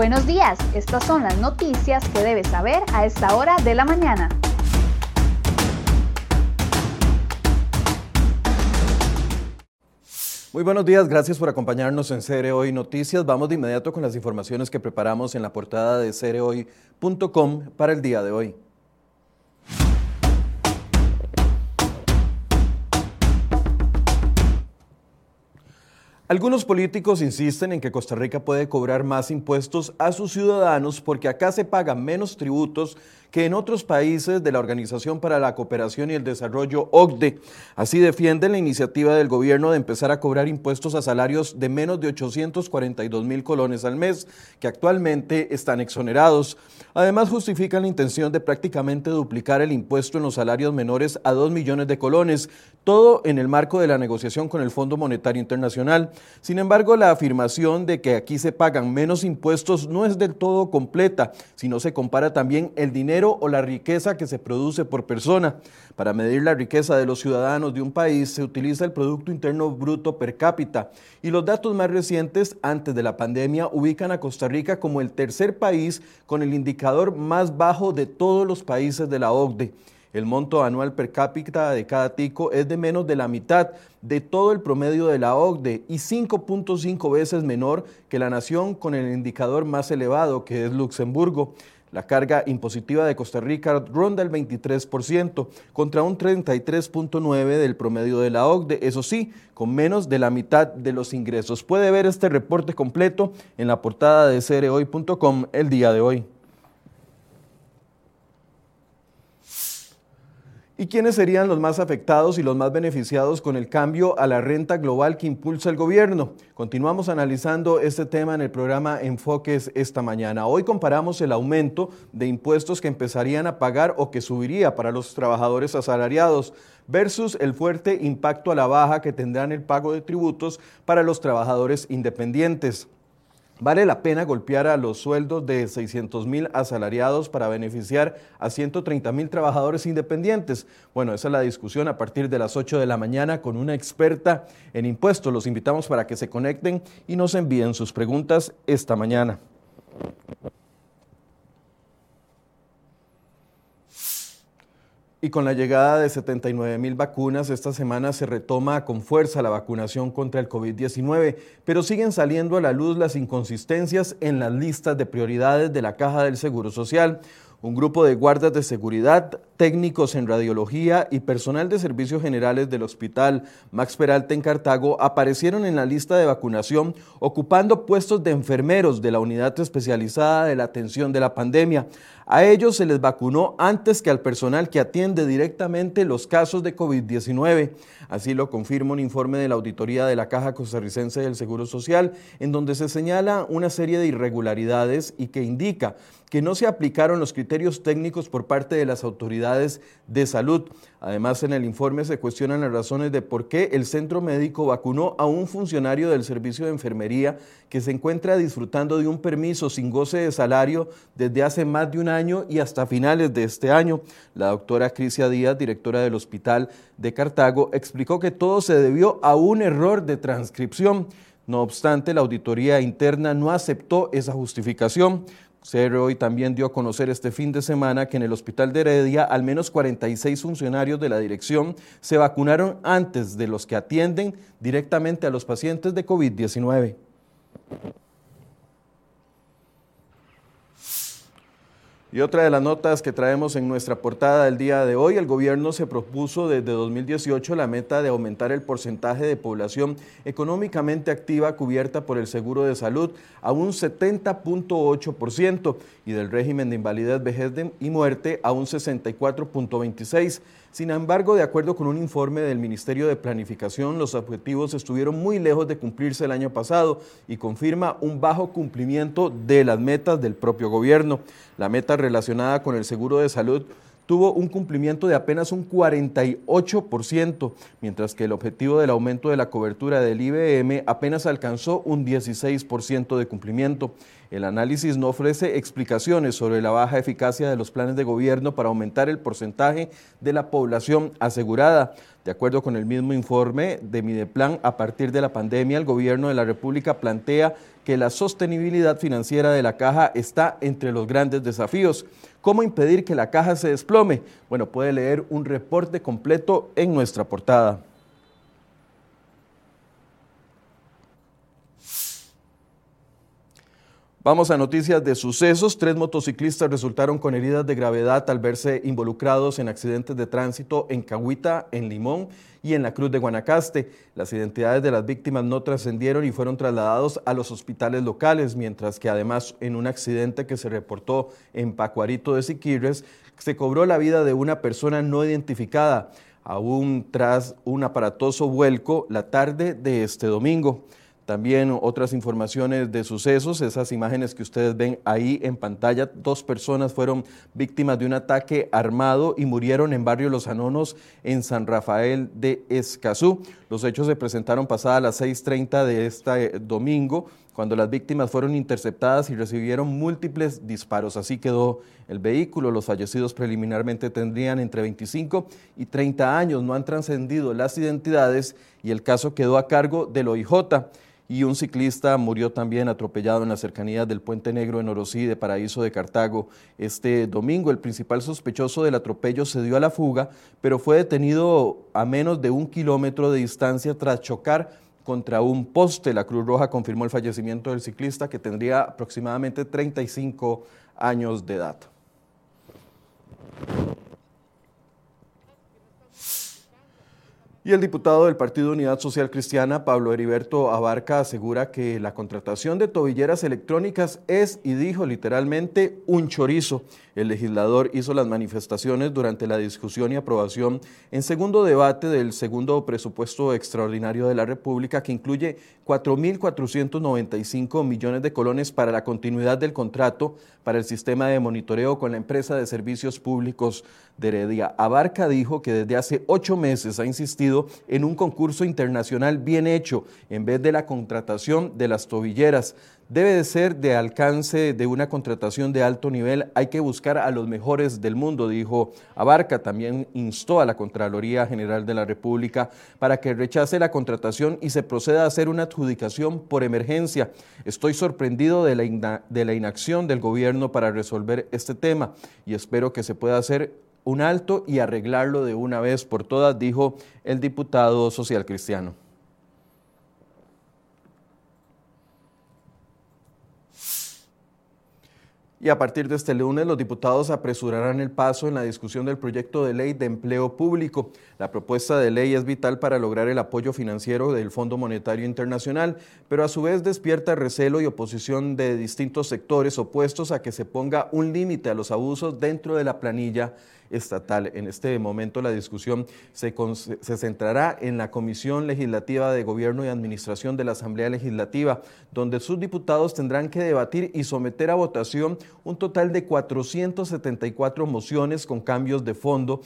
Buenos días, estas son las noticias que debes saber a esta hora de la mañana. Muy buenos días, gracias por acompañarnos en Cere Hoy Noticias. Vamos de inmediato con las informaciones que preparamos en la portada de cerehoy.com para el día de hoy. Algunos políticos insisten en que Costa Rica puede cobrar más impuestos a sus ciudadanos porque acá se pagan menos tributos que en otros países de la Organización para la Cooperación y el Desarrollo OCDE. Así defienden la iniciativa del gobierno de empezar a cobrar impuestos a salarios de menos de 842 mil colones al mes, que actualmente están exonerados. Además, justifican la intención de prácticamente duplicar el impuesto en los salarios menores a 2 millones de colones, todo en el marco de la negociación con el Fondo Monetario Internacional. Sin embargo, la afirmación de que aquí se pagan menos impuestos no es del todo completa, si no se compara también el dinero o la riqueza que se produce por persona. Para medir la riqueza de los ciudadanos de un país se utiliza el Producto Interno Bruto per cápita y los datos más recientes antes de la pandemia ubican a Costa Rica como el tercer país con el indicador más bajo de todos los países de la OCDE. El monto anual per cápita de cada tico es de menos de la mitad de todo el promedio de la OCDE y 5.5 veces menor que la nación con el indicador más elevado, que es Luxemburgo. La carga impositiva de Costa Rica ronda el 23% contra un 33.9% del promedio de la OCDE, eso sí, con menos de la mitad de los ingresos. Puede ver este reporte completo en la portada de cerehoy.com el día de hoy. ¿Y quiénes serían los más afectados y los más beneficiados con el cambio a la renta global que impulsa el gobierno? Continuamos analizando este tema en el programa Enfoques esta mañana. Hoy comparamos el aumento de impuestos que empezarían a pagar o que subiría para los trabajadores asalariados versus el fuerte impacto a la baja que tendrán el pago de tributos para los trabajadores independientes. ¿Vale la pena golpear a los sueldos de 600 mil asalariados para beneficiar a 130 mil trabajadores independientes? Bueno, esa es la discusión a partir de las 8 de la mañana con una experta en impuestos. Los invitamos para que se conecten y nos envíen sus preguntas esta mañana. Y con la llegada de 79 mil vacunas, esta semana se retoma con fuerza la vacunación contra el COVID-19, pero siguen saliendo a la luz las inconsistencias en las listas de prioridades de la Caja del Seguro Social. Un grupo de guardas de seguridad, técnicos en radiología y personal de servicios generales del hospital Max Peralta en Cartago aparecieron en la lista de vacunación ocupando puestos de enfermeros de la unidad especializada de la atención de la pandemia. A ellos se les vacunó antes que al personal que atiende directamente los casos de COVID-19. Así lo confirma un informe de la Auditoría de la Caja Costarricense del Seguro Social, en donde se señala una serie de irregularidades y que indica que no se aplicaron los criterios técnicos por parte de las autoridades de salud. Además, en el informe se cuestionan las razones de por qué el centro médico vacunó a un funcionario del servicio de enfermería que se encuentra disfrutando de un permiso sin goce de salario desde hace más de un año y hasta finales de este año. La doctora Crisia Díaz, directora del Hospital de Cartago, explicó que todo se debió a un error de transcripción. No obstante, la auditoría interna no aceptó esa justificación. CR hoy también dio a conocer este fin de semana que en el hospital de Heredia al menos 46 funcionarios de la dirección se vacunaron antes de los que atienden directamente a los pacientes de COVID-19. Y otra de las notas que traemos en nuestra portada del día de hoy, el gobierno se propuso desde 2018 la meta de aumentar el porcentaje de población económicamente activa cubierta por el seguro de salud a un 70.8% y del régimen de invalidez, vejez y muerte a un 64.26%. Sin embargo, de acuerdo con un informe del Ministerio de Planificación, los objetivos estuvieron muy lejos de cumplirse el año pasado y confirma un bajo cumplimiento de las metas del propio gobierno. La meta relacionada con el seguro de salud tuvo un cumplimiento de apenas un 48%, mientras que el objetivo del aumento de la cobertura del IBM apenas alcanzó un 16% de cumplimiento. El análisis no ofrece explicaciones sobre la baja eficacia de los planes de gobierno para aumentar el porcentaje de la población asegurada. De acuerdo con el mismo informe de Mideplan, a partir de la pandemia, el gobierno de la República plantea que la sostenibilidad financiera de la caja está entre los grandes desafíos. ¿Cómo impedir que la caja se desplome? Bueno, puede leer un reporte completo en nuestra portada. Vamos a noticias de sucesos. Tres motociclistas resultaron con heridas de gravedad al verse involucrados en accidentes de tránsito en Cahuita, en Limón y en la Cruz de Guanacaste. Las identidades de las víctimas no trascendieron y fueron trasladados a los hospitales locales, mientras que además en un accidente que se reportó en Pacuarito de Siquirres, se cobró la vida de una persona no identificada, aún tras un aparatoso vuelco la tarde de este domingo. También otras informaciones de sucesos, esas imágenes que ustedes ven ahí en pantalla, dos personas fueron víctimas de un ataque armado y murieron en barrio Los Anonos en San Rafael de Escazú. Los hechos se presentaron pasadas las 6.30 de este domingo, cuando las víctimas fueron interceptadas y recibieron múltiples disparos. Así quedó el vehículo. Los fallecidos preliminarmente tendrían entre 25 y 30 años. No han trascendido las identidades y el caso quedó a cargo del OIJ y un ciclista murió también atropellado en las cercanías del Puente Negro en Orosí de Paraíso de Cartago. Este domingo el principal sospechoso del atropello se dio a la fuga, pero fue detenido a menos de un kilómetro de distancia tras chocar contra un poste. La Cruz Roja confirmó el fallecimiento del ciclista que tendría aproximadamente 35 años de edad. Y el diputado del Partido Unidad Social Cristiana, Pablo Heriberto Abarca, asegura que la contratación de tobilleras electrónicas es, y dijo literalmente, un chorizo. El legislador hizo las manifestaciones durante la discusión y aprobación en segundo debate del segundo presupuesto extraordinario de la República, que incluye 4.495 millones de colones para la continuidad del contrato para el sistema de monitoreo con la empresa de servicios públicos de Heredia. Abarca dijo que desde hace ocho meses ha insistido en un concurso internacional bien hecho en vez de la contratación de las tobilleras debe de ser de alcance de una contratación de alto nivel. Hay que buscar a los mejores del mundo, dijo Abarca. También instó a la Contraloría General de la República para que rechace la contratación y se proceda a hacer una adjudicación por emergencia. Estoy sorprendido de la, de la inacción del gobierno para resolver este tema y espero que se pueda hacer un alto y arreglarlo de una vez por todas, dijo el diputado social cristiano. Y a partir de este lunes, los diputados apresurarán el paso en la discusión del proyecto de ley de empleo público. La propuesta de ley es vital para lograr el apoyo financiero del Fondo Monetario Internacional, pero a su vez despierta recelo y oposición de distintos sectores opuestos a que se ponga un límite a los abusos dentro de la planilla estatal. En este momento la discusión se, centrará en la Comisión Legislativa de Gobierno y Administración de la Asamblea Legislativa, donde sus diputados tendrán que debatir y someter a votación un total de 474 mociones con cambios de fondo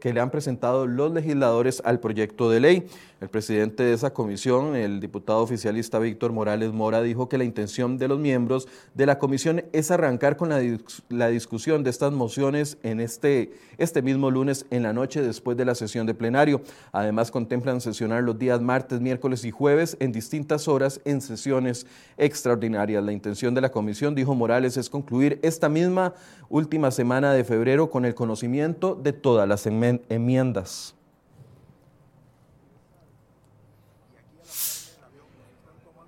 que le han presentado los legisladores al proyecto de ley. El presidente de esa comisión, el diputado oficialista Víctor Morales Mora, dijo que la intención de los miembros de la comisión es arrancar con la, la discusión de estas mociones en este, este mismo lunes en la noche después de la sesión de plenario. Además, contemplan sesionar los días martes, miércoles y jueves en distintas horas en sesiones extraordinarias. La intención de la comisión, dijo Morales, es concluir esta misma última semana de febrero con el conocimiento de todas las enmiendas.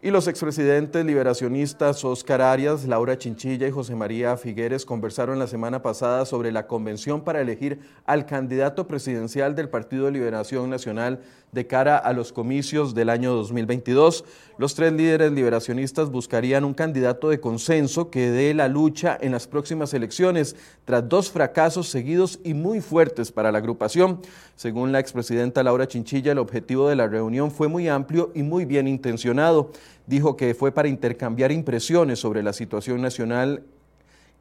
Y los expresidentes liberacionistas Oscar Arias, Laura Chinchilla y José María Figueres conversaron la semana pasada sobre la convención para elegir al candidato presidencial del Partido de Liberación Nacional de cara a los comicios del año 2022. Los tres líderes liberacionistas buscarían un candidato de consenso que dé la lucha en las próximas elecciones, tras dos fracasos seguidos y muy fuertes para la agrupación. Según la expresidenta Laura Chinchilla, el objetivo de la reunión fue muy amplio y muy bien intencionado. Dijo que fue para intercambiar impresiones sobre la situación nacional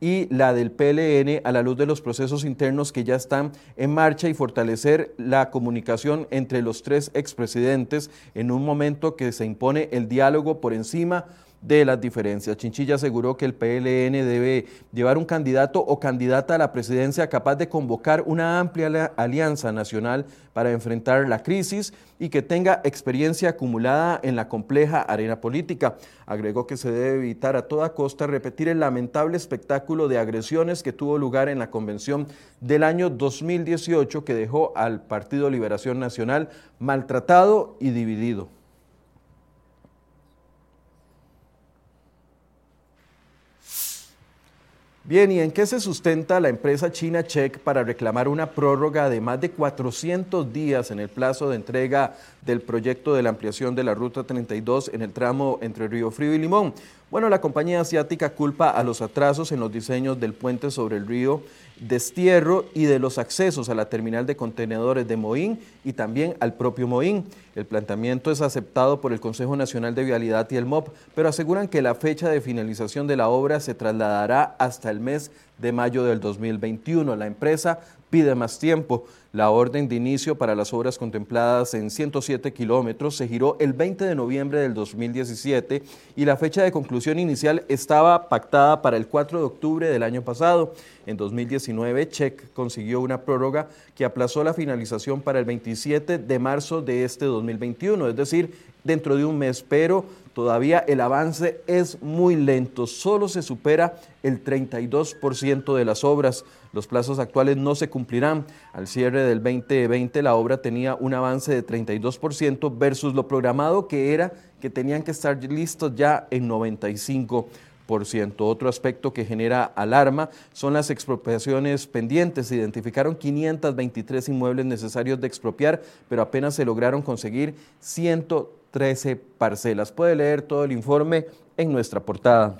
y la del PLN a la luz de los procesos internos que ya están en marcha y fortalecer la comunicación entre los tres expresidentes en un momento que se impone el diálogo por encima de las diferencias. Chinchilla aseguró que el PLN debe llevar un candidato o candidata a la presidencia capaz de convocar una amplia alianza nacional para enfrentar la crisis y que tenga experiencia acumulada en la compleja arena política. Agregó que se debe evitar a toda costa repetir el lamentable espectáculo de agresiones que tuvo lugar en la convención del año 2018 que dejó al Partido Liberación Nacional maltratado y dividido. Bien, ¿y en qué se sustenta la empresa china Check para reclamar una prórroga de más de 400 días en el plazo de entrega del proyecto de la ampliación de la Ruta 32 en el tramo entre Río Frío y Limón? Bueno, la compañía asiática culpa a los atrasos en los diseños del puente sobre el río destierro y de los accesos a la terminal de contenedores de Moín y también al propio Moín. El planteamiento es aceptado por el Consejo Nacional de Vialidad y el MOP, pero aseguran que la fecha de finalización de la obra se trasladará hasta el mes de mayo del 2021. La empresa pide más tiempo. La orden de inicio para las obras contempladas en 107 kilómetros se giró el 20 de noviembre del 2017 y la fecha de conclusión inicial estaba pactada para el 4 de octubre del año pasado. En 2019, Check consiguió una prórroga que aplazó la finalización para el 27 de marzo de este 2021, es decir, dentro de un mes, pero todavía el avance es muy lento, solo se supera el 32% de las obras. Los plazos actuales no se cumplirán. Al cierre del 2020 la obra tenía un avance de 32% versus lo programado que era que tenían que estar listos ya en 95%. Otro aspecto que genera alarma son las expropiaciones pendientes. Se identificaron 523 inmuebles necesarios de expropiar, pero apenas se lograron conseguir 113 parcelas. Puede leer todo el informe en nuestra portada.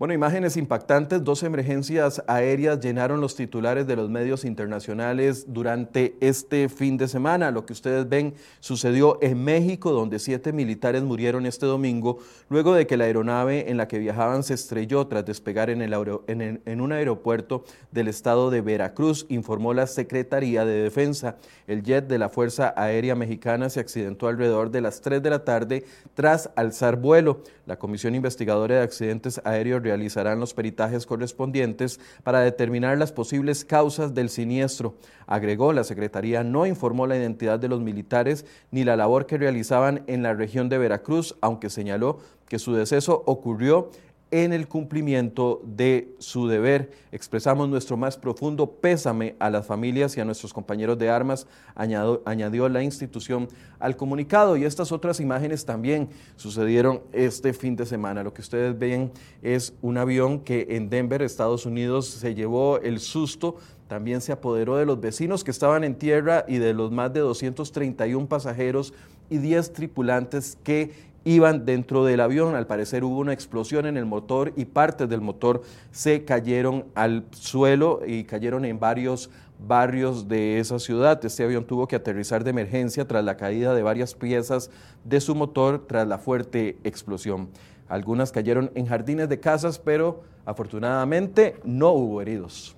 Bueno, imágenes impactantes, dos emergencias aéreas llenaron los titulares de los medios internacionales durante este fin de semana. Lo que ustedes ven sucedió en México, donde siete militares murieron este domingo, luego de que la aeronave en la que viajaban se estrelló tras despegar en, el un aeropuerto del estado de Veracruz, informó la Secretaría de Defensa. El jet de la Fuerza Aérea Mexicana se accidentó alrededor de las 3 de la tarde tras alzar vuelo. La Comisión Investigadora de Accidentes Aéreos realizarán los peritajes correspondientes para determinar las posibles causas del siniestro. Agregó, la Secretaría no informó la identidad de los militares ni la labor que realizaban en la región de Veracruz, aunque señaló que su deceso ocurrió en el cumplimiento de su deber. Expresamos nuestro más profundo pésame a las familias y a nuestros compañeros de armas, añadió, la institución al comunicado. Y estas otras imágenes también sucedieron este fin de semana. Lo que ustedes ven es un avión que en Denver, Estados Unidos, se llevó el susto también se apoderó de los vecinos que estaban en tierra y de los más de 231 pasajeros y 10 tripulantes que iban dentro del avión. Al parecer hubo una explosión en el motor y partes del motor se cayeron al suelo y cayeron en varios barrios de esa ciudad. Este avión tuvo que aterrizar de emergencia tras la caída de varias piezas de su motor tras la fuerte explosión. Algunas cayeron en jardines de casas, pero afortunadamente no hubo heridos.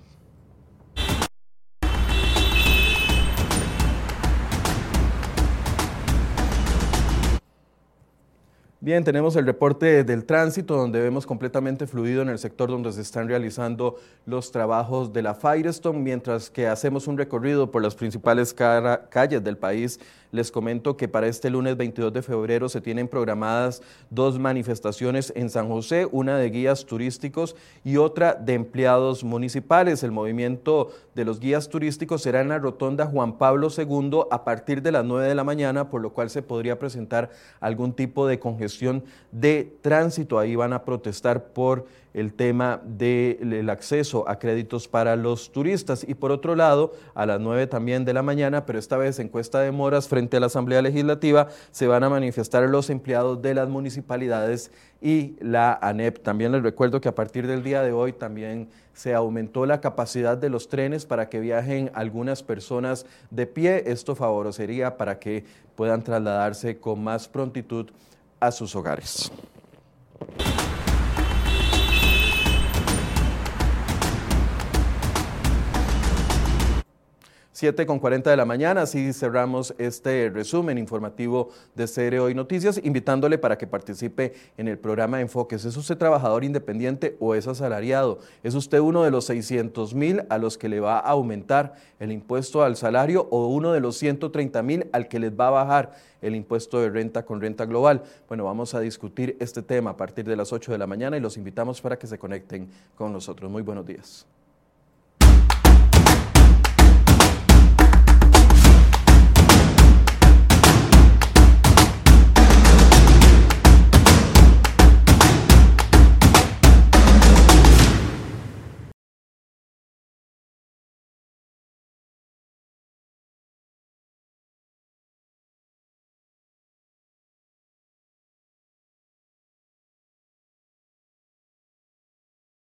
Bien, tenemos el reporte del tránsito donde vemos completamente fluido en el sector donde se están realizando los trabajos de la Firestone, mientras que hacemos un recorrido por las principales calles del país les comento que para este lunes 22 de febrero se tienen programadas dos manifestaciones en San José, una de guías turísticos y otra de empleados municipales. El movimiento de los guías turísticos será en la rotonda Juan Pablo II a partir de las 9 de la mañana, por lo cual se podría presentar algún tipo de congestión de tránsito. Ahí van a protestar por el tema del acceso a créditos para los turistas. Y por otro lado, a las 9 también de la mañana, pero esta vez en Cuesta de Moras, frente a la Asamblea Legislativa, se van a manifestar los empleados de las municipalidades y la ANEP. También les recuerdo que a partir del día de hoy también se aumentó la capacidad de los trenes para que viajen algunas personas de pie. Esto favorecería para que puedan trasladarse con más prontitud a sus hogares. 7 con 40 de la mañana, así cerramos este resumen informativo de CR Hoy Noticias, invitándole para que participe en el programa Enfoques. ¿Es usted trabajador independiente o es asalariado? ¿Es usted uno de los 600 mil a los que le va a aumentar el impuesto al salario o uno de los 130 mil al que les va a bajar el impuesto de renta con renta global? Bueno, vamos a discutir este tema a partir de las 8 de la mañana y los invitamos para que se conecten con nosotros. Muy buenos días.